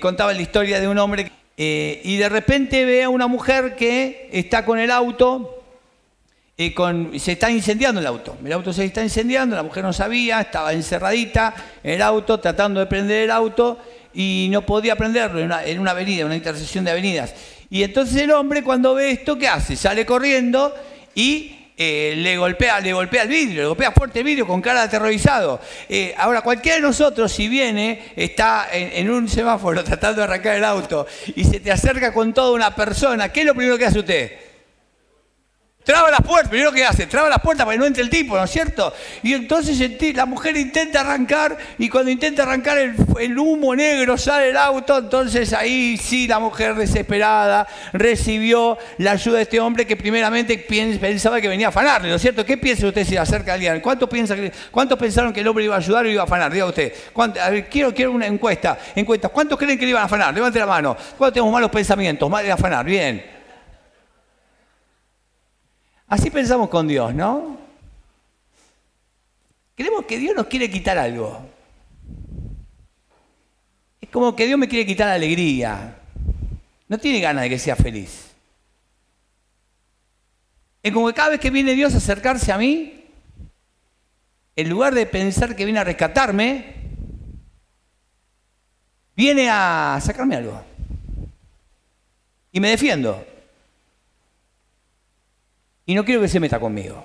Contaba la historia de un hombre eh, y de repente ve a una mujer que está con el auto, eh, se está incendiando el auto. El auto se está incendiando, la mujer no sabía, estaba encerradita en el auto, tratando de prender el auto y no podía prenderlo en una, en avenida, una intersección de avenidas. Y entonces el hombre cuando ve esto, ¿qué hace? Sale corriendo y eh, le, golpea, le golpea el vidrio, le golpea fuerte el vidrio con cara de aterrorizado. Eh, ahora, cualquiera de nosotros, si viene, está en, un semáforo tratando de arrancar el auto y se te acerca con toda una persona, ¿qué es lo primero que hace usted? Traba la puerta, primero que hace, traba la puerta para que no entre el tipo, ¿no es cierto? Y entonces la mujer intenta arrancar y cuando intenta arrancar el, humo negro sale el auto, entonces ahí sí la mujer desesperada recibió la ayuda de este hombre que primeramente pensaba que venía a afanarle, ¿no es cierto? ¿Qué piensa usted si acerca a alguien? ¿Cuántos, piensa ¿Cuántos pensaron que el hombre iba a ayudar o iba a afanar? Diga usted. Quiero una encuesta. encuesta. ¿Cuántos creen que le iban a afanar? Levante la mano. ¿Cuántos tenemos malos pensamientos? Mal de afanar. Bien. Así pensamos con Dios, ¿no? Creemos que Dios nos quiere quitar algo. Es como que Dios me quiere quitar la alegría. No tiene ganas de que sea feliz. Es como que cada vez que viene Dios a acercarse a mí, en lugar de pensar que viene a rescatarme, viene a sacarme algo. Y me defiendo. Y no quiero que se meta conmigo.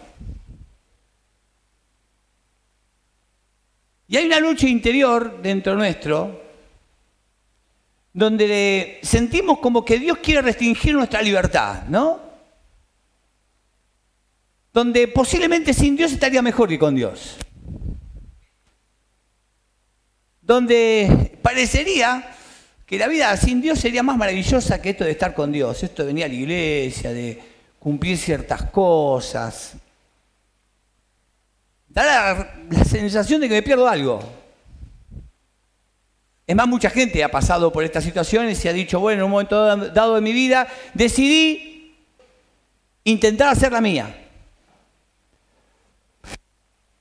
Y hay una lucha interior dentro nuestro donde sentimos como que Dios quiere restringir nuestra libertad, ¿no? Donde posiblemente sin Dios estaría mejor que con Dios. Donde parecería que la vida sin Dios sería más maravillosa que esto de estar con Dios, esto de venir a la iglesia, de cumplir ciertas cosas. Da la, sensación de que me pierdo algo. Es más, mucha gente ha pasado por estas situaciones y ha dicho, bueno, en un momento dado de mi vida decidí intentar hacer la mía.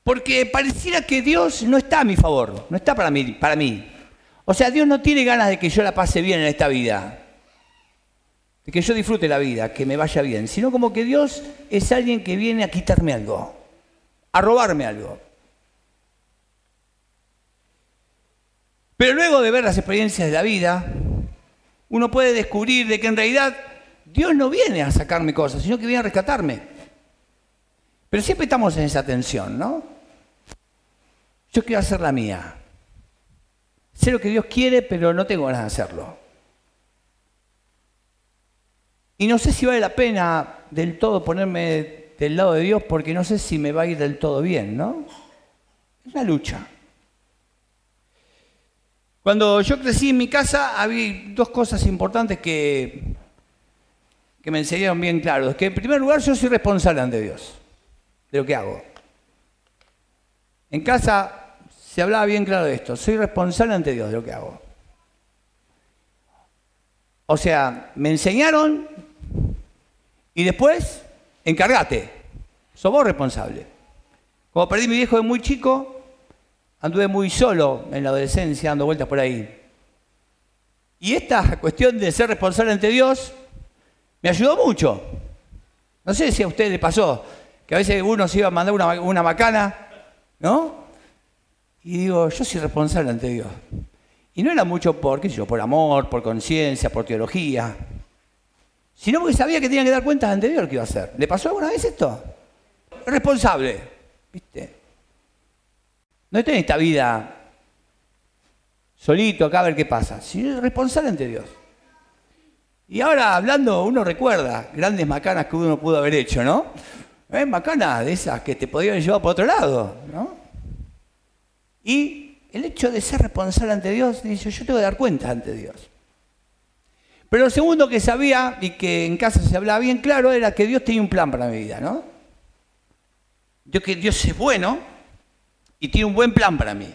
Porque pareciera que Dios no está a mi favor, no está para mí, para mí. O sea, Dios no tiene ganas de que yo la pase bien en esta vida que yo disfrute la vida, que me vaya bien, sino como que Dios es alguien que viene a quitarme algo, a robarme algo. Pero luego de ver las experiencias de la vida, uno puede descubrir de que en realidad Dios no viene a sacarme cosas, sino que viene a rescatarme. Pero siempre estamos en esa tensión, ¿no? Yo quiero hacer la mía. Sé lo que Dios quiere, pero no tengo ganas de hacerlo. Y no sé si vale la pena del todo ponerme del lado de Dios porque no sé si me va a ir del todo bien, ¿no? Es una lucha. Cuando yo crecí en mi casa había dos cosas importantes que, me enseñaron bien claro. Es que en primer lugar yo soy responsable ante Dios de lo que hago. En casa se hablaba bien claro de esto. Soy responsable ante Dios de lo que hago. O sea, me enseñaron y después, encárgate. Sos vos responsable. Como perdí a mi viejo de muy chico, anduve muy solo en la adolescencia, dando vueltas por ahí. Y esta cuestión de ser responsable ante Dios me ayudó mucho. No sé si a usted le pasó, que a veces uno se iba a mandar una, macana, ¿no? Y digo, yo soy responsable ante Dios. Y no era mucho por, qué por amor, por conciencia, por teología sino porque sabía que tenía que dar cuentas ante Dios lo que iba a hacer. ¿Le pasó alguna vez esto? Responsable, ¿viste? No estoy en esta vida solito acá a ver qué pasa, sino responsable ante Dios. Y ahora hablando, uno recuerda grandes macanas que uno pudo haber hecho, ¿no? ¿Eh? Macanas de esas que te podían llevar por otro lado, ¿no? Y el hecho de ser responsable ante Dios, dice, yo tengo que dar cuentas ante Dios. Pero lo segundo que sabía y que en casa se hablaba bien claro era que Dios tenía un plan para mi vida, ¿no? Yo que Dios es bueno y tiene un buen plan para mí.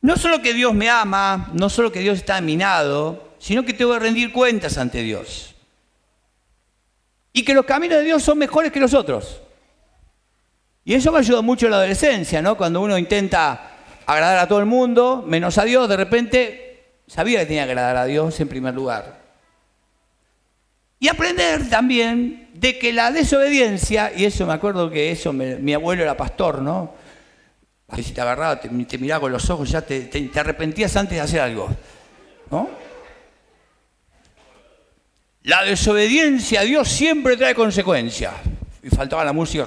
No solo que Dios me ama, no solo que Dios está aminado, sino que tengo que rendir cuentas ante Dios. Y que los caminos de Dios son mejores que los otros. Y eso me ayudó mucho en la adolescencia, ¿no? Cuando uno intenta agradar a todo el mundo, menos a Dios, de repente sabía que tenía que agradar a Dios en primer lugar. Y aprender también de que la desobediencia, y eso me acuerdo que eso, mi abuelo era pastor, ¿no? si te agarraba, te, miraba con los ojos, ya te, te, arrepentías antes de hacer algo, ¿no? La desobediencia a Dios siempre trae consecuencias. Y faltaba la música.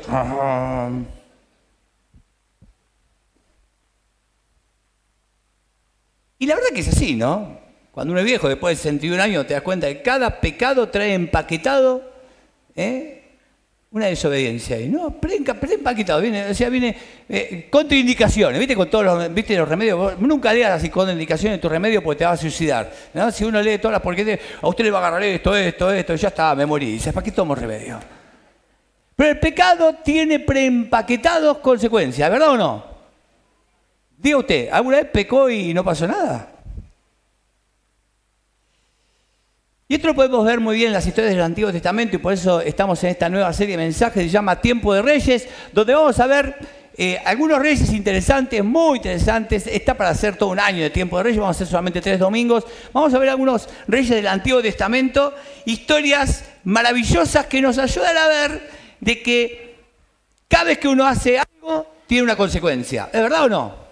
Y la verdad que es así, ¿no? Cuando uno es viejo, después de 61 años, te das cuenta que cada pecado trae empaquetado ¿eh? una desobediencia. ahí, ¿no? Pre-empaquetado, viene, o sea, viene eh, contraindicaciones, ¿viste? Con todos los, ¿viste? los remedios. nunca leas las contraindicaciones de tu remedio porque te va a suicidar. ¿no? Si uno lee todas las porque a usted le va a agarrar esto, esto, esto, ya está, me morí. Dices, ¿para qué tomo remedio? Pero el pecado tiene preempaquetados consecuencias, ¿verdad o no? Diga usted, ¿alguna vez pecó y no pasó nada? Y esto lo podemos ver muy bien en las historias del Antiguo Testamento y por eso estamos en esta nueva serie de mensajes que se llama Tiempo de Reyes, donde vamos a ver eh, algunos reyes interesantes, muy interesantes. Está para hacer todo un año de Tiempo de Reyes, vamos a hacer solamente tres domingos. Vamos a ver algunos reyes del Antiguo Testamento, historias maravillosas que nos ayudan a ver de que cada vez que uno hace algo, tiene una consecuencia. ¿Es verdad o no?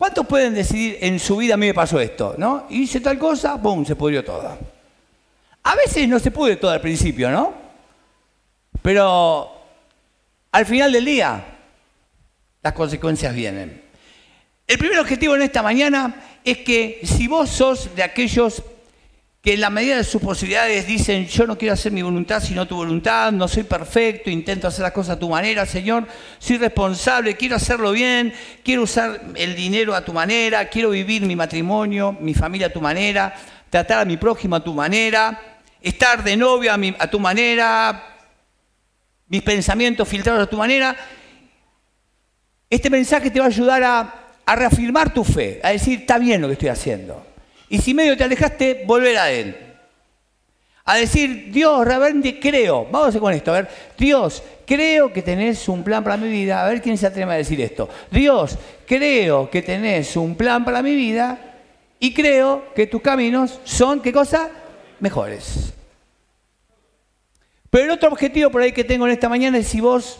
¿Cuántos pueden decidir en su vida a mí me pasó esto? ¿no? Hice tal cosa, ¡pum! se pudrió todo. A veces no se puede todo al principio, ¿no? Pero al final del día, las consecuencias vienen. El primer objetivo en esta mañana es que si vos sos de aquellos que en la medida de sus posibilidades dicen, yo no quiero hacer mi voluntad sino tu voluntad, no soy perfecto, intento hacer las cosas a tu manera, Señor, soy responsable, quiero hacerlo bien, quiero usar el dinero a tu manera, quiero vivir mi matrimonio, mi familia a tu manera, tratar a mi prójimo a tu manera, estar de novia a, tu manera, mis pensamientos filtrados a tu manera. Este mensaje te va a ayudar a, a reafirmar tu fe, a decir, está bien lo que estoy haciendo. Y si medio te alejaste, volver a Él. A decir, Dios, realmente creo. Vamos con esto. A ver, Dios, creo que tenés un plan para mi vida. A ver quién se atreve a decir esto. Dios, creo que tenés un plan para mi vida y creo que tus caminos son, ¿qué cosa? Mejores. Pero el otro objetivo por ahí que tengo en esta mañana es si vos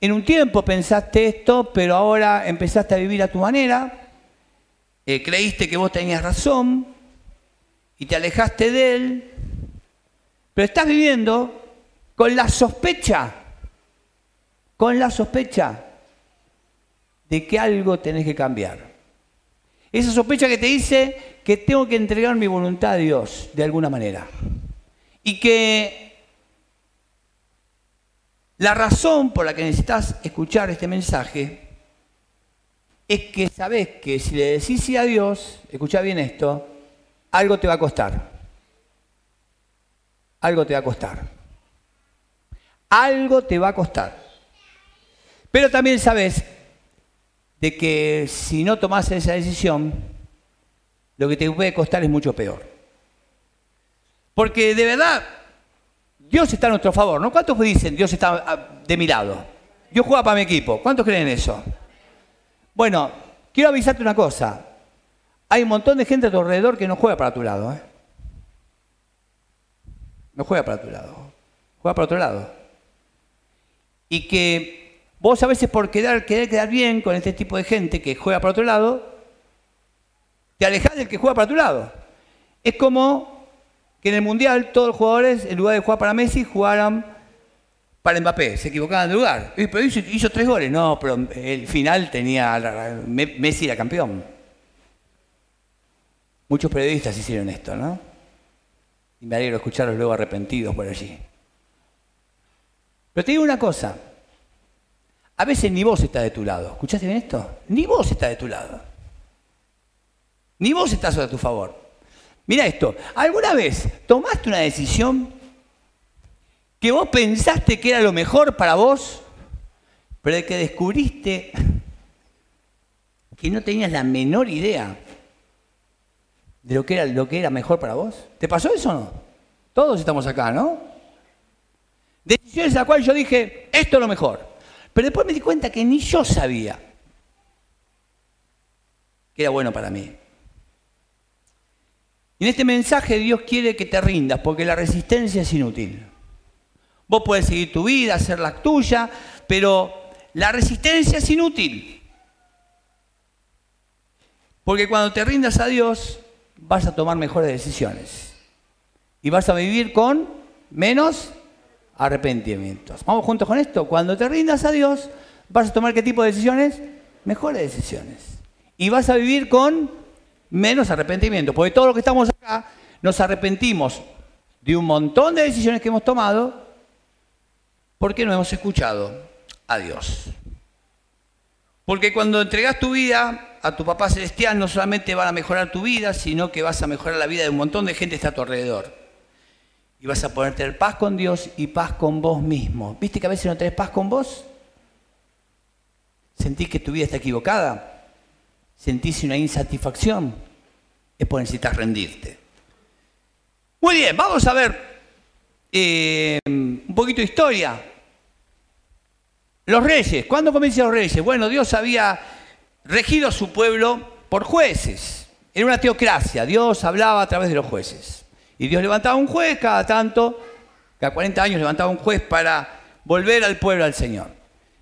en un tiempo pensaste esto, pero ahora empezaste a vivir a tu manera, eh, creíste que vos tenías razón y te alejaste de él, pero estás viviendo con la sospecha, con la sospecha de que algo tenés que cambiar. Esa sospecha que te dice que tengo que entregar mi voluntad a Dios de alguna manera. Y que la razón por la que necesitas escuchar este mensaje es que sabes que si le decís a Dios, escucha bien esto, algo te va a costar. Algo te va a costar. Algo te va a costar. Pero también sabes de que si no tomas esa decisión, lo que te puede costar es mucho peor. Porque de verdad, Dios está a nuestro favor, ¿no? ¿Cuántos dicen Dios está ah, de mi lado? Dios juega para mi equipo. ¿Cuántos creen eso? Bueno, quiero avisarte una cosa. Hay un montón de gente a tu alrededor que no juega para tu lado. ¿eh? No juega para tu lado. Juega para otro lado. Y que vos a veces por querer, querer quedar bien con este tipo de gente que juega para otro lado, te alejas del que juega para tu lado. Es como que en el Mundial todos los jugadores, en lugar de jugar para Messi, jugaran para Mbappé, se equivocaban de lugar. Pero hizo, tres goles. No, pero el final tenía. Messi era campeón. Muchos periodistas hicieron esto, ¿no? Y me alegro escucharlos luego arrepentidos por allí. Pero te digo una cosa. A veces ni vos estás de tu lado. ¿Escuchaste bien esto? Ni vos estás de tu lado. Ni vos estás a tu favor. Mira esto. ¿Alguna vez tomaste una decisión que vos pensaste que era lo mejor para vos, pero de que descubriste que no tenías la menor idea de lo que era lo que era mejor para vos. ¿Te pasó eso o no? Todos estamos acá, ¿no? Decisiones a las cuales yo dije, esto es lo mejor. Pero después me di cuenta que ni yo sabía que era bueno para mí. Y en este mensaje Dios quiere que te rindas, porque la resistencia es inútil. Vos puedes seguir tu vida, hacer la tuya, pero la resistencia es inútil. Porque cuando te rindas a Dios, vas a tomar mejores decisiones. Y vas a vivir con menos arrepentimientos. Vamos juntos con esto. Cuando te rindas a Dios, vas a tomar qué tipo de decisiones? Mejores decisiones. Y vas a vivir con menos arrepentimiento. Porque todos los que estamos acá nos arrepentimos de un montón de decisiones que hemos tomado porque no hemos escuchado a Dios. Porque cuando entregas tu vida a tu papá celestial, no solamente van a mejorar tu vida, sino que vas a mejorar la vida de un montón de gente que está a tu alrededor. Y vas a poder tener paz con Dios y paz con vos mismo. ¿Viste que a veces no tenés paz con vos? ¿Sentís que tu vida está equivocada? ¿Sentís una insatisfacción? Es por necesitar rendirte. Muy bien, vamos a ver eh, un poquito de historia. Los reyes, ¿cuándo comienzan los reyes? Bueno, Dios había regido a su pueblo por jueces. Era una teocracia, Dios hablaba a través de los jueces. Y Dios levantaba un juez cada tanto, cada 40 años levantaba un juez para volver al pueblo al Señor.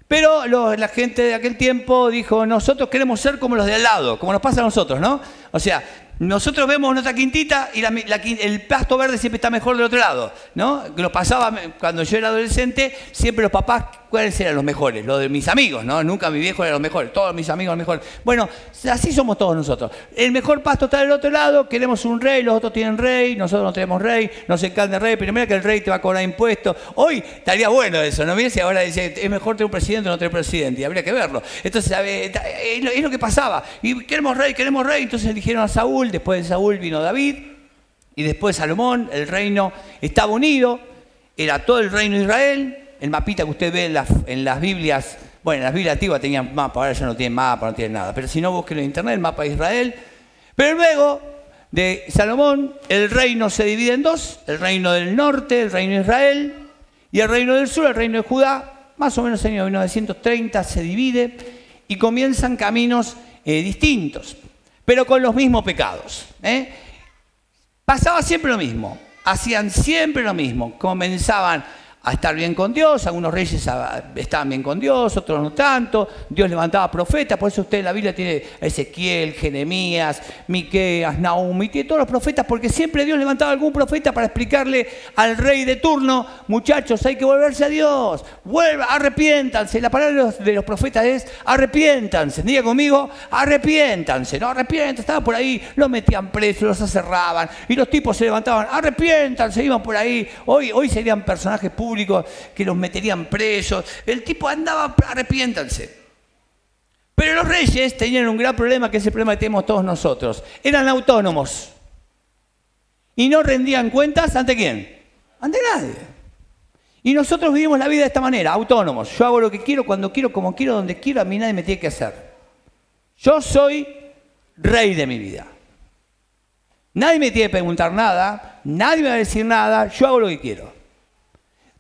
Pero la gente de aquel tiempo dijo, nosotros queremos ser como los de al lado, como nos pasa a nosotros, ¿no? O sea, nosotros vemos nuestra quintita y el pasto verde siempre está mejor del otro lado, ¿no? Lo pasaba cuando yo era adolescente, siempre los papás, ¿cuáles eran los mejores? Los de mis amigos, ¿no? Nunca mi viejo era los mejores, todos mis amigos los mejores. Bueno, así somos todos nosotros. El mejor pasto está del otro lado, queremos un rey, los otros tienen rey, nosotros no tenemos rey, nos encanta el rey, pero mira que el rey te va a cobrar impuestos. Hoy estaría bueno eso, ¿no? Mira si ahora dice, es mejor tener un presidente o no tener presidente, y habría que verlo. Entonces, es lo que pasaba. Y queremos rey, queremos rey, entonces eligieron a Saúl después de Saúl vino David, y después Salomón, el reino estaba unido, era todo el reino de Israel, el mapita que usted ve en las, Biblias, bueno, en las Biblias antiguas tenían mapa, ahora ya no tienen mapa, no tienen nada, pero si no busquen en internet el mapa de Israel, pero luego de Salomón el reino se divide en dos, el reino del norte, el reino de Israel, y el reino del sur, el reino de Judá, más o menos en el año 1930 se divide y comienzan caminos eh, distintos pero con los mismos pecados. ¿eh? Pasaba siempre lo mismo, hacían siempre lo mismo, comenzaban a estar bien con Dios, algunos reyes estaban bien con Dios, otros no tanto, Dios levantaba profetas, por eso usted en la Biblia tiene Ezequiel, Jeremías, Miqueas, Nahum, y tiene todos los profetas, porque siempre Dios levantaba algún profeta para explicarle al rey de turno, muchachos, hay que volverse a Dios, vuelva, arrepiéntanse, la palabra de los, profetas es arrepiéntanse, diga conmigo, arrepiéntanse, no arrepiéntanse, estaban por ahí, los metían presos, los acerraban, y los tipos se levantaban, arrepiéntanse, iban por ahí, hoy, hoy serían personajes públicos, que los meterían presos. El tipo andaba, arrepiéntanse. Pero los reyes tenían un gran problema, que es el problema que tenemos todos nosotros. Eran autónomos. Y no rendían cuentas ante quién? Ante nadie. Y nosotros vivimos la vida de esta manera, autónomos. Yo hago lo que quiero, cuando quiero, como quiero, donde quiero, a mí nadie me tiene que hacer. Yo soy rey de mi vida. Nadie me tiene que preguntar nada, nadie me va a decir nada, yo hago lo que quiero.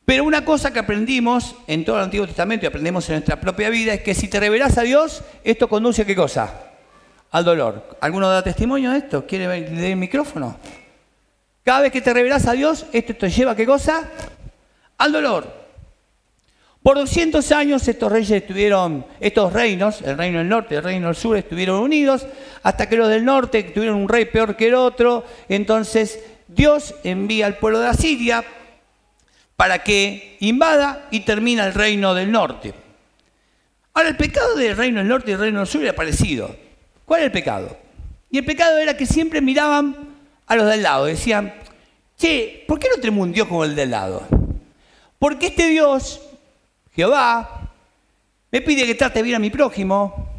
Pero una cosa que aprendimos en todo el Antiguo Testamento y aprendemos en nuestra propia vida es que si te revelas a Dios, esto conduce a qué cosa? Al dolor. ¿Alguno da testimonio de esto? ¿Quiere ver el micrófono? Cada vez que te revelas a Dios, esto te lleva a qué cosa? Al dolor. Por 200 años estos reyes estuvieron, estos reinos, el reino del norte y el reino del sur, estuvieron unidos, hasta que los del norte tuvieron un rey peor que el otro. Entonces Dios envía al pueblo de Asiria para que invada y termina el reino del norte. Ahora, el pecado del reino del norte y el reino del sur era parecido. ¿Cuál era el pecado? Y el pecado era que siempre miraban a los del lado, decían, che, ¿por qué no tenemos un Dios como el del lado? Porque este Dios, Jehová, me pide que trate bien a mi prójimo,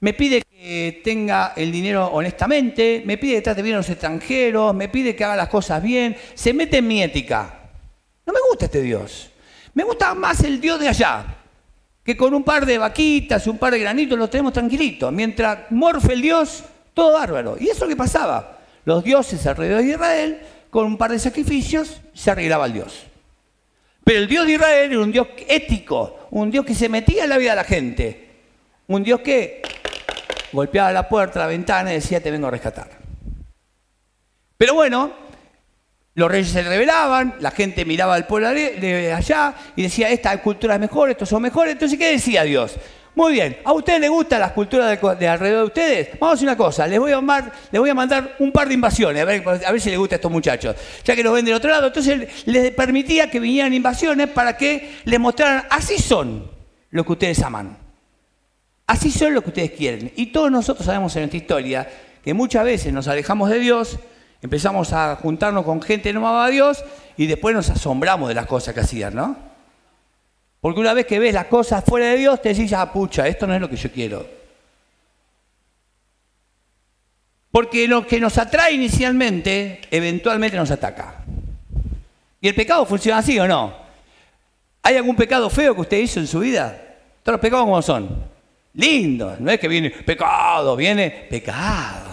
me pide que tenga el dinero honestamente, me pide que trate bien a los extranjeros, me pide que haga las cosas bien, se mete en mi ética. No me gusta este Dios. Me gusta más el Dios de allá, que con un par de vaquitas, un par de granitos lo tenemos tranquilito. Mientras morfe el Dios, todo bárbaro. Y eso es lo que pasaba. Los dioses alrededor de Israel, con un par de sacrificios, se arreglaba el Dios. Pero el Dios de Israel era un Dios ético, un Dios que se metía en la vida de la gente, un Dios que golpeaba la puerta, la ventana y decía, te vengo a rescatar. Pero bueno, los reyes se rebelaban, la gente miraba al pueblo de allá y decía, esta cultura es mejor, estos son mejores. Entonces, ¿qué decía Dios? Muy bien, ¿a ustedes les gustan las culturas de, alrededor de ustedes? Vamos a hacer una cosa, les voy a, mandar, les voy a mandar un par de invasiones, a ver, si les gusta a estos muchachos, ya que los ven del otro lado. Entonces les permitía que vinieran invasiones para que les mostraran, así son los que ustedes aman, así son los que ustedes quieren. Y todos nosotros sabemos en esta historia que muchas veces nos alejamos de Dios, empezamos a juntarnos con gente que no amaba a Dios y después nos asombramos de las cosas que hacían, ¿no? Porque una vez que ves las cosas fuera de Dios, te decís, ah, pucha, esto no es lo que yo quiero. Porque lo que nos atrae inicialmente, eventualmente nos ataca. ¿Y el pecado funciona así o no? ¿Hay algún pecado feo que usted hizo en su vida? Todos los pecados como son. Lindos. No es que viene pecado, viene pecado.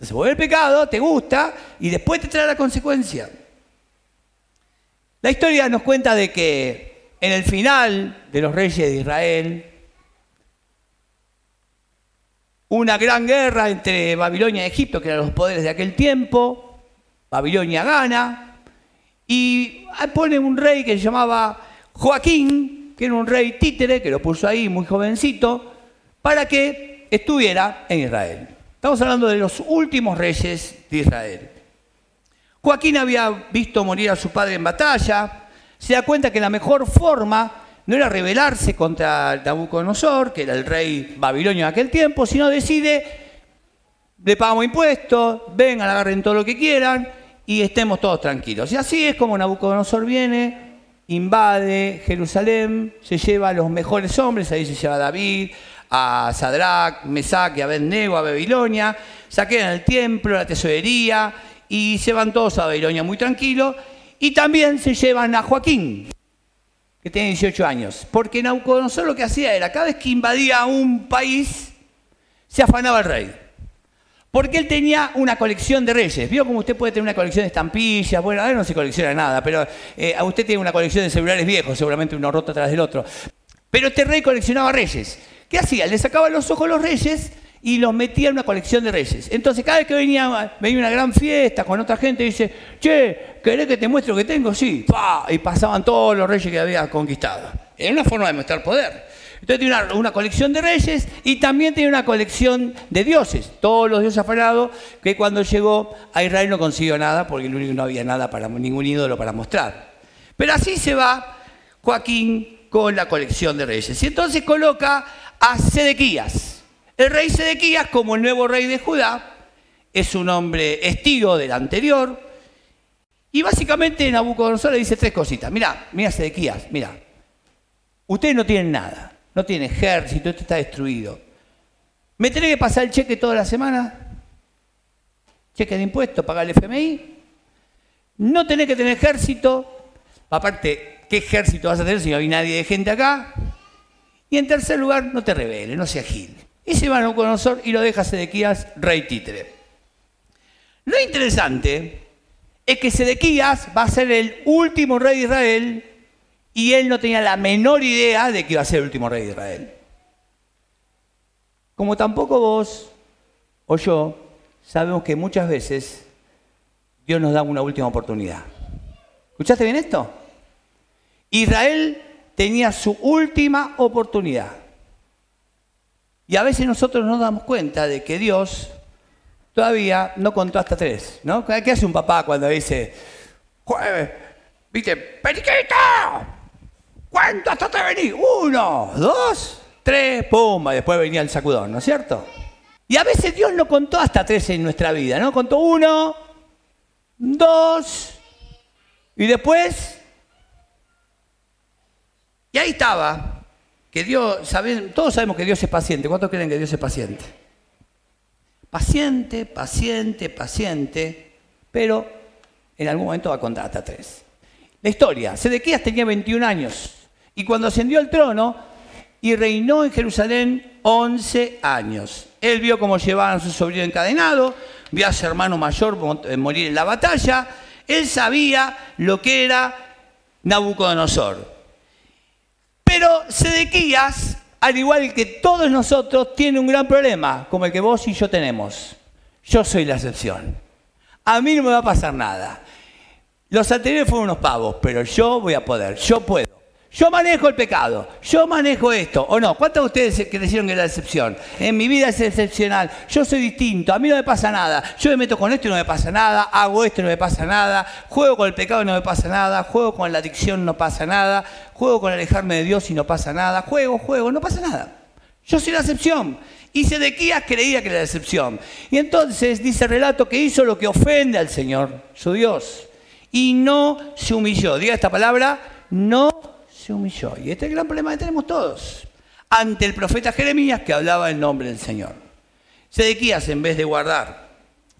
Entonces vuelve el pecado, te gusta y después te trae la consecuencia. La historia nos cuenta de que en el final de los reyes de Israel, una gran guerra entre Babilonia y Egipto, que eran los poderes de aquel tiempo, Babilonia gana, y pone un rey que se llamaba Joaquín, que era un rey títere, que lo puso ahí muy jovencito, para que estuviera en Israel. Estamos hablando de los últimos reyes de Israel. Joaquín había visto morir a su padre en batalla, se da cuenta que la mejor forma no era rebelarse contra Nabucodonosor, que era el rey babilonio de aquel tiempo, sino decide, le pagamos impuestos, vengan, agarren todo lo que quieran y estemos todos tranquilos. Y así es como Nabucodonosor viene, invade Jerusalén, se lleva a los mejores hombres, ahí se lleva a David, a Sadrach, Mesac y Abednego a Babilonia, saquean el templo, la tesorería y se van todos a Babilonia muy tranquilos y también se llevan a Joaquín, que tiene 18 años, porque Nabucodonosor lo que hacía era, cada vez que invadía un país, se afanaba el rey. Porque él tenía una colección de reyes. Vio como usted puede tener una colección de estampillas. Bueno, ahora no se colecciona nada, pero eh, usted tiene una colección de celulares viejos, seguramente uno roto atrás del otro. Pero este rey coleccionaba reyes. ¿Qué hacía? Le sacaba los ojos a los reyes y los metía en una colección de reyes. Entonces, cada vez que venía, venía una gran fiesta con otra gente, dice, che, ¿querés que te muestre lo que tengo? Sí, y pasaban todos los reyes que había conquistado. Era una forma de mostrar poder. Entonces tenía una, colección de reyes y también tenía una colección de dioses, todos los dioses afanados, que cuando llegó a Israel no consiguió nada, porque no había nada para ningún ídolo para mostrar. Pero así se va Joaquín con la colección de reyes. Y entonces coloca a Sedequías. El rey Sedequías, como el nuevo rey de Judá, es un hombre estilo del anterior. Y básicamente Nabucodonosor le dice tres cositas. Mira, mira Sedequías, mira. Ustedes no tienen nada, no tienen ejército, esto está destruido. ¿Me tenés que pasar el cheque toda la semana? Cheque de impuestos, pagar el FMI. No tenés que tener ejército. Aparte, ¿qué ejército vas a tener si no hay nadie de gente acá? Y en tercer lugar, no te rebeles, no seas gil. Y se va a Nabucodonosor y lo deja Sedequías rey títere. Lo interesante es que Sedequías va a ser el último rey de Israel y él no tenía la menor idea de que iba a ser el último rey de Israel. Como tampoco vos o yo sabemos que muchas veces Dios nos da una última oportunidad. ¿Escuchaste bien esto? Israel tenía su última oportunidad. Y a veces nosotros nos damos cuenta de que Dios todavía no contó hasta tres, ¿no? ¿Qué hace un papá cuando dice, viste, periquito, cuánto hasta te vení? Uno, dos, tres, pumba, después venía el sacudón, ¿no es cierto? Y a veces Dios no contó hasta tres en nuestra vida, ¿no? Contó uno, dos, y después, y ahí estaba, que Dios, todos sabemos que Dios es paciente. ¿Cuántos creen que Dios es paciente? Paciente, paciente, paciente, pero en algún momento va a contar hasta tres. La historia, Sedequías tenía 21 años y cuando ascendió al trono y reinó en Jerusalén 11 años. Él vio cómo llevaban a su sobrino encadenado, vio a su hermano mayor morir en la batalla, él sabía lo que era Nabucodonosor. Pero Sedequías, al igual que todos nosotros, tiene un gran problema, como el que vos y yo tenemos. Yo soy la excepción. a mí no me va a pasar nada. Los anteriores fueron unos pavos, pero yo voy a poder, yo puedo. Yo manejo el pecado, yo manejo esto, ¿o no? ¿Cuántos de ustedes creyeron que era excepción? En mi vida es excepcional, yo soy distinto, a mí no me pasa nada, yo me meto con esto y no me pasa nada, hago esto y no me pasa nada, juego con el pecado y no me pasa nada, juego con la adicción y no pasa nada, juego con alejarme de Dios y no pasa nada, juego, juego, no pasa nada. Yo soy la excepción. Y Sedequías creía que era la excepción. Y entonces dice el relato que hizo lo que ofende al Señor, su Dios, y no se humilló. Diga esta palabra, no humilló. Y este es el gran problema que tenemos todos. Ante el profeta Jeremías que hablaba en nombre del Señor. Sedequías, en vez de guardar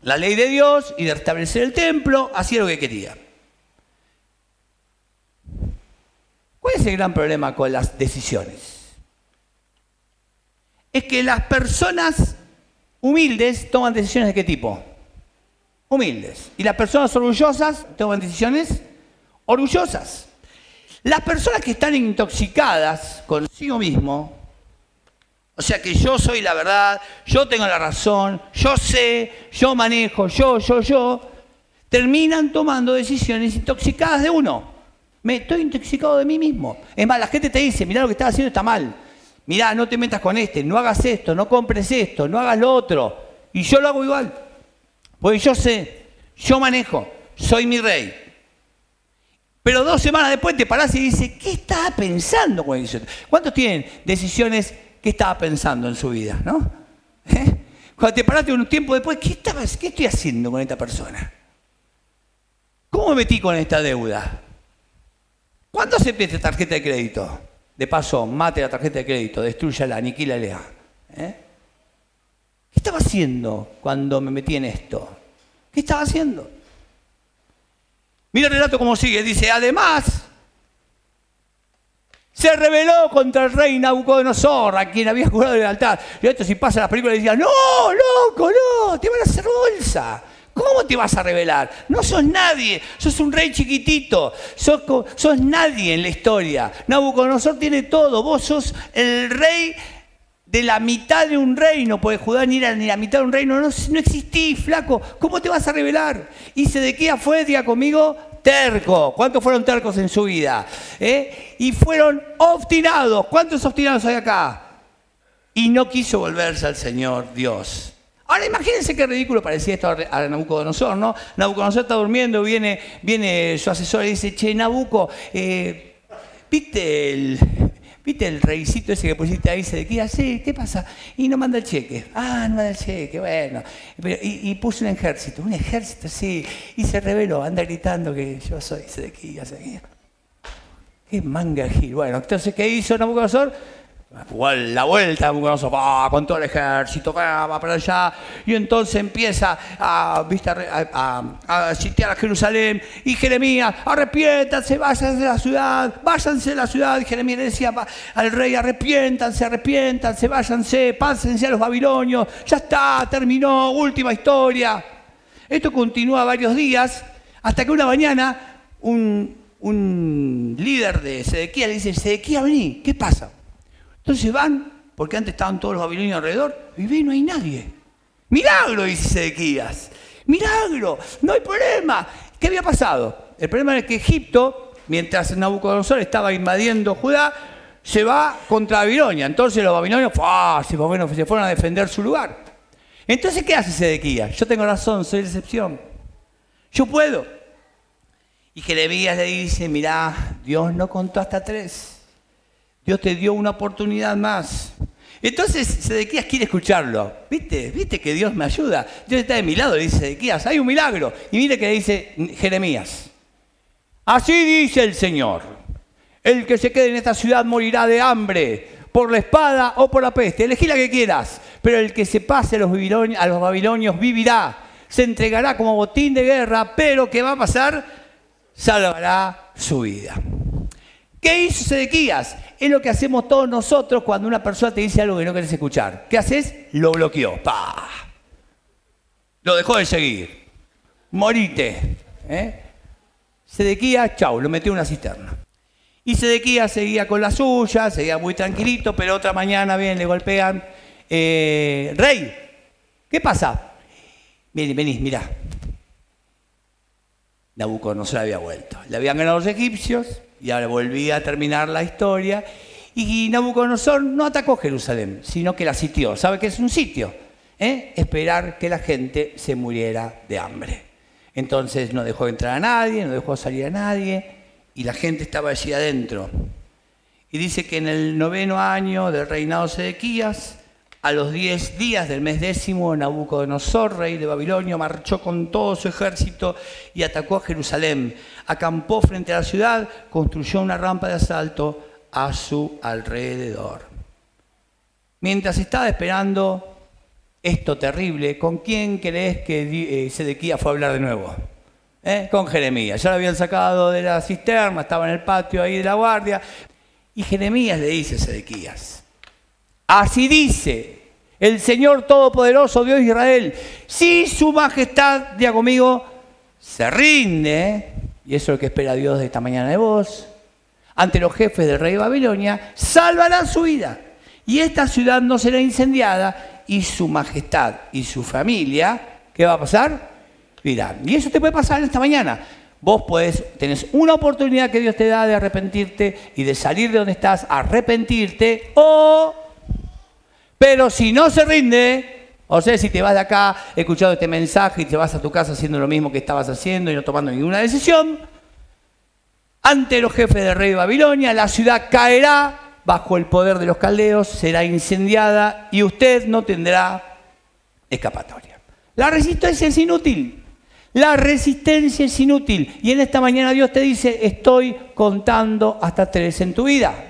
la ley de Dios y de restablecer el templo, hacía lo que quería. ¿Cuál es el gran problema con las decisiones? Es que las personas humildes toman decisiones de qué tipo? Humildes. Y las personas orgullosas toman decisiones orgullosas. Las personas que están intoxicadas consigo mismo, o sea que yo soy la verdad, yo tengo la razón, yo sé, yo manejo, yo, yo, yo, terminan tomando decisiones intoxicadas de uno. Me estoy intoxicado de mí mismo. Es más, la gente te dice, mira lo que estás haciendo está mal. Mirá, no te metas con este, no hagas esto, no compres esto, no hagas lo otro. Y yo lo hago igual. Porque yo sé, yo manejo, soy mi rey. Pero dos semanas después te parás y dices, ¿qué estaba pensando con? ¿Cuántos tienen decisiones que estaba pensando en su vida? ¿no? ¿Eh? Cuando te paraste un tiempo después, ¿qué, estaba, ¿qué estoy haciendo con esta persona? ¿Cómo me metí con esta deuda? ¿Cuándo se pierde tarjeta de crédito? De paso, mate la tarjeta de crédito, destruyala, aniquílala. ¿Eh? ¿Qué estaba haciendo cuando me metí en esto? ¿Qué estaba haciendo? Mira el relato cómo sigue. Dice, además, se rebeló contra el rey Nabucodonosor, a quien había jurado el altar. Y esto si pasa las películas decía, no, loco, no, te van a hacer bolsa. ¿Cómo te vas a rebelar? No sos nadie, sos un rey chiquitito, sos nadie en la historia. Nabucodonosor tiene todo, vos sos el rey de la mitad de un reino, porque Judá ni era ni la mitad de un reino, no, no existí, flaco, ¿cómo te vas a revelar? Y Sedequía fue, diga conmigo, terco. ¿Cuántos fueron tercos en su vida? ¿Eh? Y fueron obstinados. ¿Cuántos obstinados hay acá? Y no quiso volverse al Señor Dios. Ahora imagínense qué ridículo parecía esto a Nabucodonosor, ¿no? Nabucodonosor está durmiendo, viene, viene su asesor y dice, che, Nabuco, eh, ¿viste el, ¿Viste el reycito ese que pusiste ahí, Sedequía? Sí, ¿qué pasa? Y no manda el cheque. Ah, no manda el cheque, bueno. y, puso un ejército, un ejército, sí. Y se reveló, anda gritando que yo soy Sedequía, Sedequía. Qué manga gil. Bueno, entonces, ¿qué hizo Nabucodonosor? La vuelta con todo el ejército, va para allá, y entonces empieza a, a, sitiar a Jerusalén, y Jeremías, arrepiéntanse, váyanse de la ciudad, váyanse de la ciudad, y Jeremías le decía al rey, arrepiéntanse, arrepiéntanse, váyanse, pásense a los babilonios, ya está, terminó, última historia. Esto continúa varios días, hasta que una mañana un, un líder de Sedequía le dice, Sedequía, vení, ¿qué pasa? Entonces van, porque antes estaban todos los babilonios alrededor, y ve, no hay nadie. Milagro, dice Sedequías. Milagro, no hay problema. ¿Qué había pasado? El problema es que Egipto, mientras Nabucodonosor estaba invadiendo Judá, se va contra Babilonia. Entonces los babilonios se fueron a defender su lugar. Entonces, ¿qué hace Sedequías? Yo tengo razón, soy la excepción. Yo puedo. Y Jeremías le dice, mirá, Dios no contó hasta tres. Dios te dio una oportunidad más. Entonces Sedequías quiere escucharlo. ¿Viste? ¿Viste que Dios me ayuda? Dios está de mi lado, dice Sedequías. Hay un milagro. Y mire que dice Jeremías. Así dice el Señor. El que se quede en esta ciudad morirá de hambre, por la espada o por la peste. Elegí la que quieras. Pero el que se pase a los, a los babilonios vivirá. Se entregará como botín de guerra, pero ¿qué va a pasar? Salvará su vida. ¿Qué hizo Sedequías? Es lo que hacemos todos nosotros cuando una persona te dice algo que no querés escuchar. ¿Qué haces? Lo bloqueó. ¡Pah! Lo dejó de seguir. Morite. ¿eh? Sedequías, chau, lo metió en una cisterna. Y Sedequías seguía con la suya, seguía muy tranquilito, pero otra mañana vienen, le golpean. Eh, Rey, ¿qué pasa? Vení, vení, mirá. Nabucodonosor había vuelto. Le habían ganado los egipcios y ahora volvía a terminar la historia. Y Nabucodonosor no atacó Jerusalén, sino que la sitió. ¿Sabe qué es un sitio? ¿Eh? Esperar que la gente se muriera de hambre. Entonces no dejó entrar a nadie, no dejó salir a nadie, y la gente estaba allí adentro. Y dice que en el noveno año del reinado de Sedequías, a los diez días del mes décimo, Nabucodonosor, rey de Babilonia, marchó con todo su ejército y atacó a Jerusalén. Acampó frente a la ciudad, construyó una rampa de asalto a su alrededor. Mientras estaba esperando esto terrible, ¿con quién crees que eh, Sedequías fue a hablar de nuevo? ¿Eh? Con Jeremías. Ya lo habían sacado de la cisterna, estaba en el patio ahí de la guardia. Y Jeremías le dice a Sedequías, así dice el Señor Todopoderoso, Dios de Israel, si su majestad, diga conmigo, se rinde, y eso es lo que espera Dios de esta mañana de vos, ante los jefes del rey de Babilonia, salvará su vida. Y esta ciudad no será incendiada y su majestad y su familia, ¿qué va a pasar? Virán. Y eso te puede pasar esta mañana. Vos podés, tenés una oportunidad que Dios te da de arrepentirte y de salir de donde estás, arrepentirte, o, pero si no se rinde, o sea, si te vas de acá escuchando este mensaje y te vas a tu casa haciendo lo mismo que estabas haciendo y no tomando ninguna decisión, ante los jefes del rey Babilonia, la ciudad caerá bajo el poder de los caldeos, será incendiada y usted no tendrá escapatoria. La resistencia es inútil. La resistencia es inútil. Y en esta mañana Dios te dice, estoy contando hasta tres en tu vida.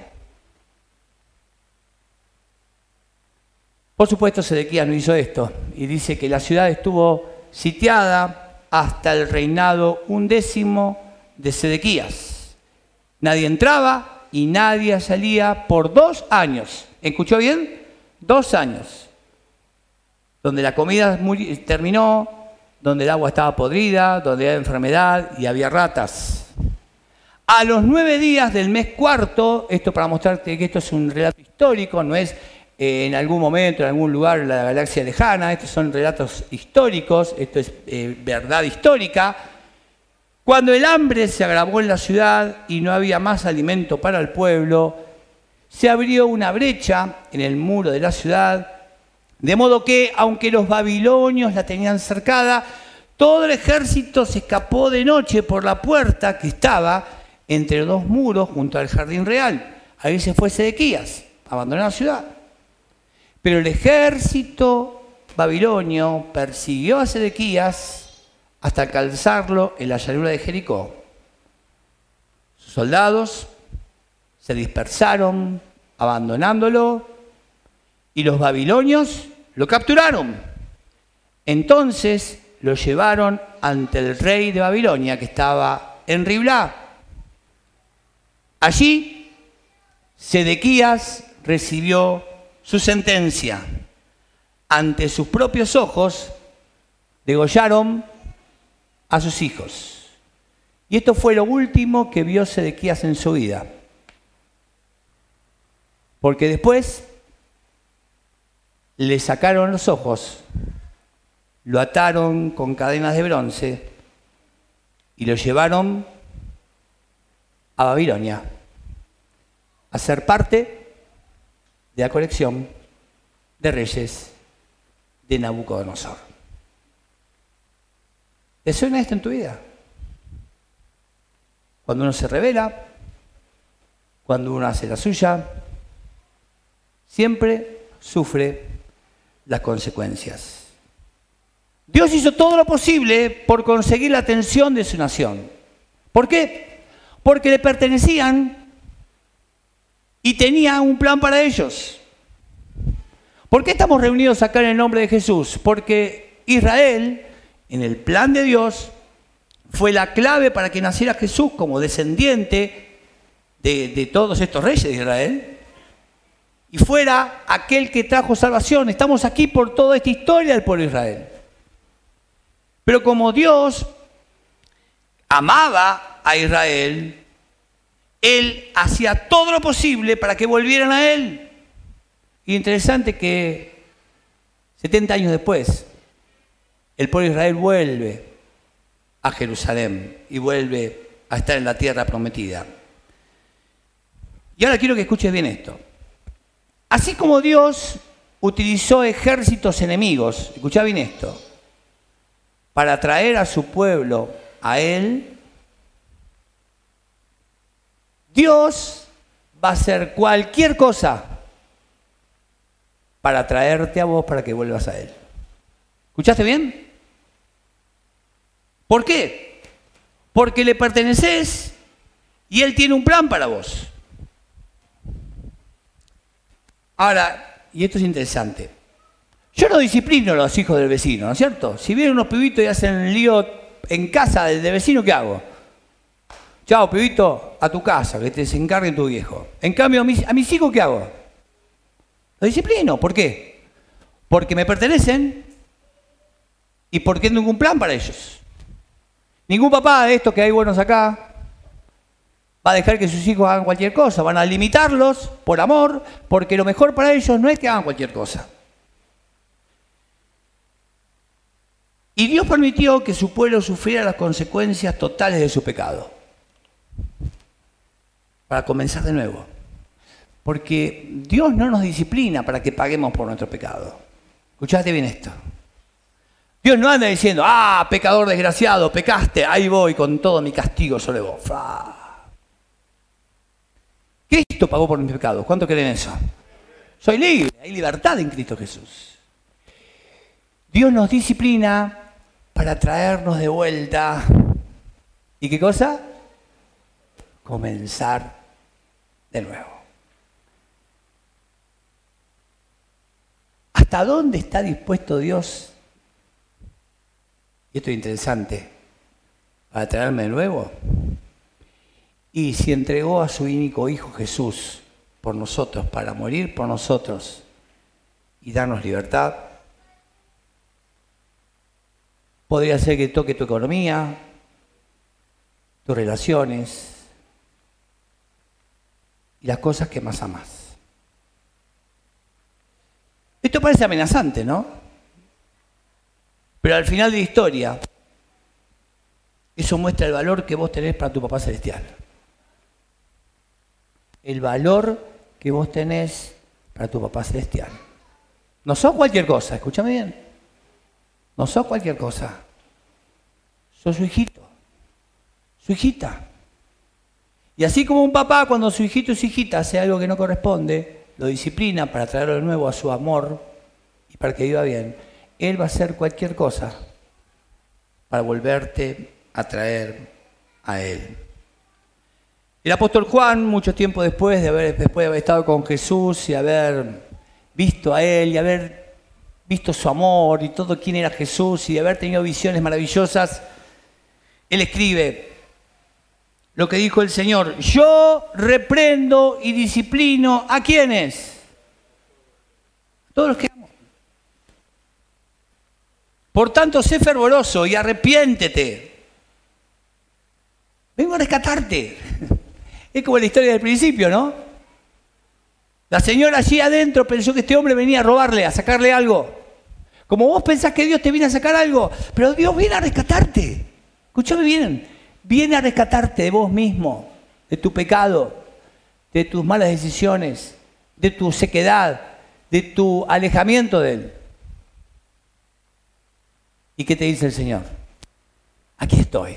Por supuesto, Sedequías no hizo esto. Y dice que la ciudad estuvo sitiada hasta el reinado undécimo de Sedequías. Nadie entraba y nadie salía por dos años. ¿Escuchó bien? Dos años. Donde la comida terminó, donde el agua estaba podrida, donde había enfermedad y había ratas. A los nueve días del mes cuarto, esto para mostrarte que esto es un relato histórico, no es en algún momento, en algún lugar la galaxia lejana, estos son relatos históricos, esto es eh, verdad histórica. Cuando el hambre se agravó en la ciudad y no había más alimento para el pueblo, se abrió una brecha en el muro de la ciudad, de modo que, aunque los babilonios la tenían cercada, todo el ejército se escapó de noche por la puerta que estaba entre dos muros junto al jardín real. Ahí se fue Sedequías, abandonó la ciudad. Pero el ejército babilonio persiguió a Sedequías hasta alcanzarlo en la llanura de Jericó. Sus soldados se dispersaron abandonándolo y los babilonios lo capturaron. Entonces lo llevaron ante el rey de Babilonia que estaba en Riblá. Allí Sedequías recibió su sentencia. Ante sus propios ojos degollaron a sus hijos. Y esto fue lo último que vio Sedequías en su vida. Porque después le sacaron los ojos, lo ataron con cadenas de bronce y lo llevaron a Babilonia a ser parte de la colección de reyes de Nabucodonosor. ¿Te suena esto en tu vida? Cuando uno se revela, cuando uno hace la suya, siempre sufre las consecuencias. Dios hizo todo lo posible por conseguir la atención de su nación. ¿Por qué? Porque le pertenecían y tenía un plan para ellos. ¿Por qué estamos reunidos acá en el nombre de Jesús? Porque Israel en el plan de Dios fue la clave para que naciera Jesús como descendiente de, todos estos reyes de Israel y fuera aquel que trajo salvación. Estamos aquí por toda esta historia del pueblo de Israel. Pero como Dios amaba a Israel, Él hacía todo lo posible para que volvieran a Él. Y interesante que 70 años después, el pueblo de Israel vuelve a Jerusalén y vuelve a estar en la tierra prometida. Y ahora quiero que escuches bien esto. Así como Dios utilizó ejércitos enemigos, escucha bien esto, para traer a su pueblo a Él, Dios va a hacer cualquier cosa para traerte a vos para que vuelvas a Él. ¿Escuchaste bien? ¿Por qué? Porque le perteneces y Él tiene un plan para vos. Ahora, y esto es interesante, yo no disciplino a los hijos del vecino, ¿no es cierto? Si vienen unos pibitos y hacen lío en casa del, vecino, ¿qué hago? Chao, pibito, a tu casa, que te encargue tu viejo. En cambio, a mis, hijos, ¿qué hago? Los disciplino. ¿Por qué? Porque me pertenecen y porque tengo un plan para ellos. Ningún papá de estos que hay buenos acá va a dejar que sus hijos hagan cualquier cosa. Van a limitarlos por amor, porque lo mejor para ellos no es que hagan cualquier cosa. Y Dios permitió que su pueblo sufriera las consecuencias totales de su pecado. Para comenzar de nuevo. Porque Dios no nos disciplina para que paguemos por nuestro pecado. Escuchate bien esto. Dios no anda diciendo, ah, pecador desgraciado, pecaste, ahí voy con todo mi castigo sobre vos. Cristo pagó por mis pecados. ¿Cuánto creen eso? Soy libre, hay libertad en Cristo Jesús. Dios nos disciplina para traernos de vuelta. ¿Y qué cosa? Comenzar de nuevo. ¿Hasta dónde está dispuesto Dios? Y esto es interesante, para traerme de nuevo. Y si entregó a su único Hijo Jesús por nosotros, para morir por nosotros y darnos libertad, podría ser que toque tu economía, tus relaciones y las cosas que más amas. Esto parece amenazante, ¿no? Pero al final de la historia, eso muestra el valor que vos tenés para tu papá celestial. El valor que vos tenés para tu papá celestial. No sos cualquier cosa, escúchame bien. No sos cualquier cosa. Sos su hijito, su hijita. Y así como un papá cuando su hijito o su hijita hace algo que no corresponde, lo disciplina para traerlo de nuevo a su amor y para que viva bien, Él va a hacer cualquier cosa para volverte a traer a Él. El apóstol Juan, mucho tiempo después de haber, después de haber estado con Jesús y haber visto a Él y haber visto su amor y todo quién era Jesús y de haber tenido visiones maravillosas, Él escribe, lo que dijo el Señor, yo reprendo y disciplino a quienes? Todos los que amo. Por tanto, sé fervoroso y arrepiéntete. Vengo a rescatarte. Es como la historia del principio, ¿no? La señora allí adentro pensó que este hombre venía a robarle, a sacarle algo. Como vos pensás que Dios te viene a sacar algo, pero Dios viene a rescatarte. Escúchame bien, viene a rescatarte de vos mismo, de tu pecado, de tus malas decisiones, de tu sequedad, de tu alejamiento de Él. ¿Y qué te dice el Señor? Aquí estoy,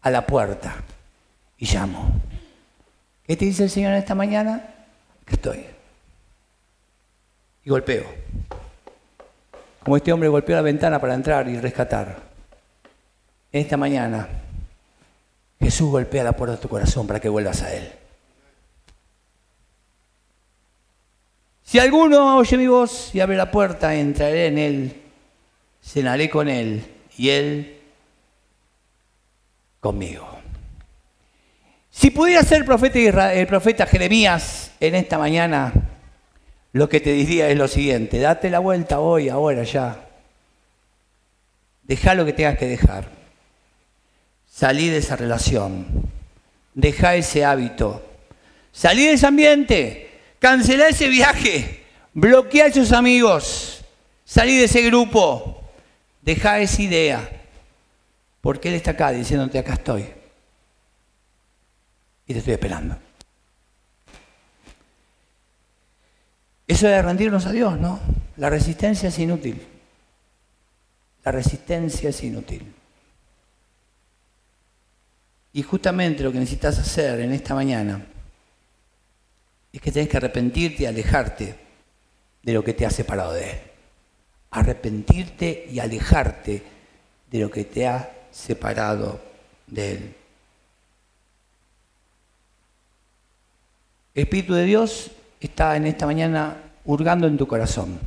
a la puerta, y llamo. ¿Qué te dice el Señor esta mañana? Que estoy. Y golpeo. Como este hombre golpeó la ventana para entrar y rescatar. Esta mañana Jesús golpea la puerta de tu corazón para que vuelvas a Él. Si alguno oye mi voz y abre la puerta, entraré en Él, cenaré con Él y Él conmigo. Si pudiera ser profeta, el profeta Jeremías en esta mañana, lo que te diría es lo siguiente, date la vuelta hoy, ahora ya. Deja lo que tengas que dejar. Salí de esa relación, deja ese hábito, salí de ese ambiente, cancela ese viaje, bloquea a esos amigos, salí de ese grupo, deja esa idea, Porque Él está acá diciéndote, acá estoy. Y te estoy esperando. Eso de rendirnos a Dios, ¿no? La resistencia es inútil. La resistencia es inútil. Y justamente lo que necesitas hacer en esta mañana es que tenés que arrepentirte y alejarte de lo que te ha separado de Él. Arrepentirte y alejarte de lo que te ha separado de Él. El Espíritu de Dios está en esta mañana hurgando en tu corazón.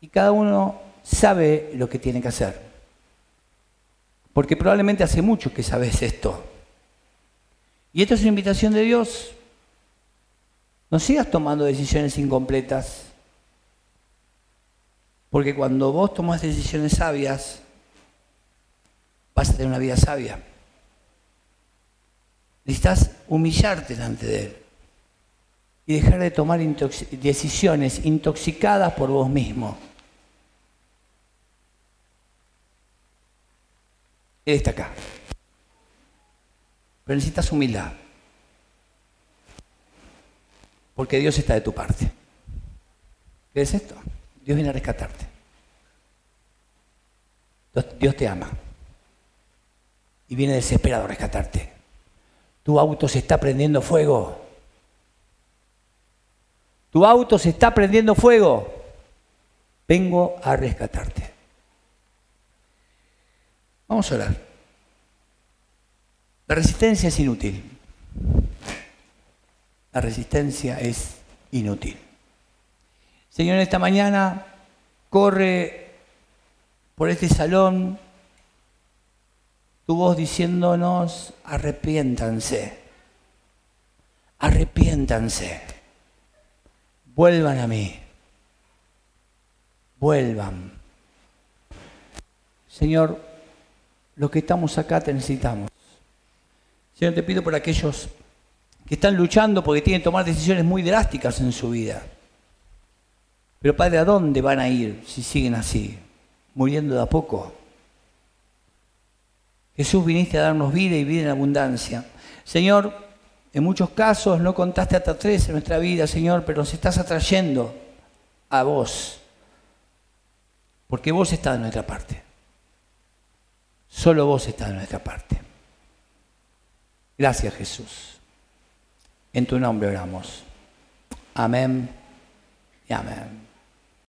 Y cada uno sabe lo que tiene que hacer. Porque probablemente hace mucho que sabes esto. Y esto es una invitación de Dios. No sigas tomando decisiones incompletas. Porque cuando vos tomas decisiones sabias, vas a tener una vida sabia. Necesitas humillarte delante de Él y dejar de tomar decisiones intoxicadas por vos mismo. Él está acá. Pero necesitas humildad. Porque Dios está de tu parte. ¿Qué es esto? Dios viene a rescatarte. Dios te ama. Y viene desesperado a rescatarte. Tu auto se está prendiendo fuego. Tu auto se está prendiendo fuego. Vengo a rescatarte. Vamos a orar. La resistencia es inútil. La resistencia es inútil. Señor, esta mañana corre por este salón tu voz diciéndonos, arrepiéntanse, arrepiéntanse, vuelvan a mí, vuelvan. Señor, los que estamos acá te necesitamos. Señor, te pido por aquellos que están luchando porque tienen que tomar decisiones muy drásticas en su vida. Pero Padre, ¿a dónde van a ir si siguen así? Muriendo de a poco. Jesús viniste a darnos vida y vida en abundancia. Señor, en muchos casos no contaste hasta tres en nuestra vida, Señor, pero nos estás atrayendo a vos. Porque vos estás de nuestra parte. Solo vos estás de nuestra parte. Gracias Jesús. En tu nombre oramos. Amén y amén.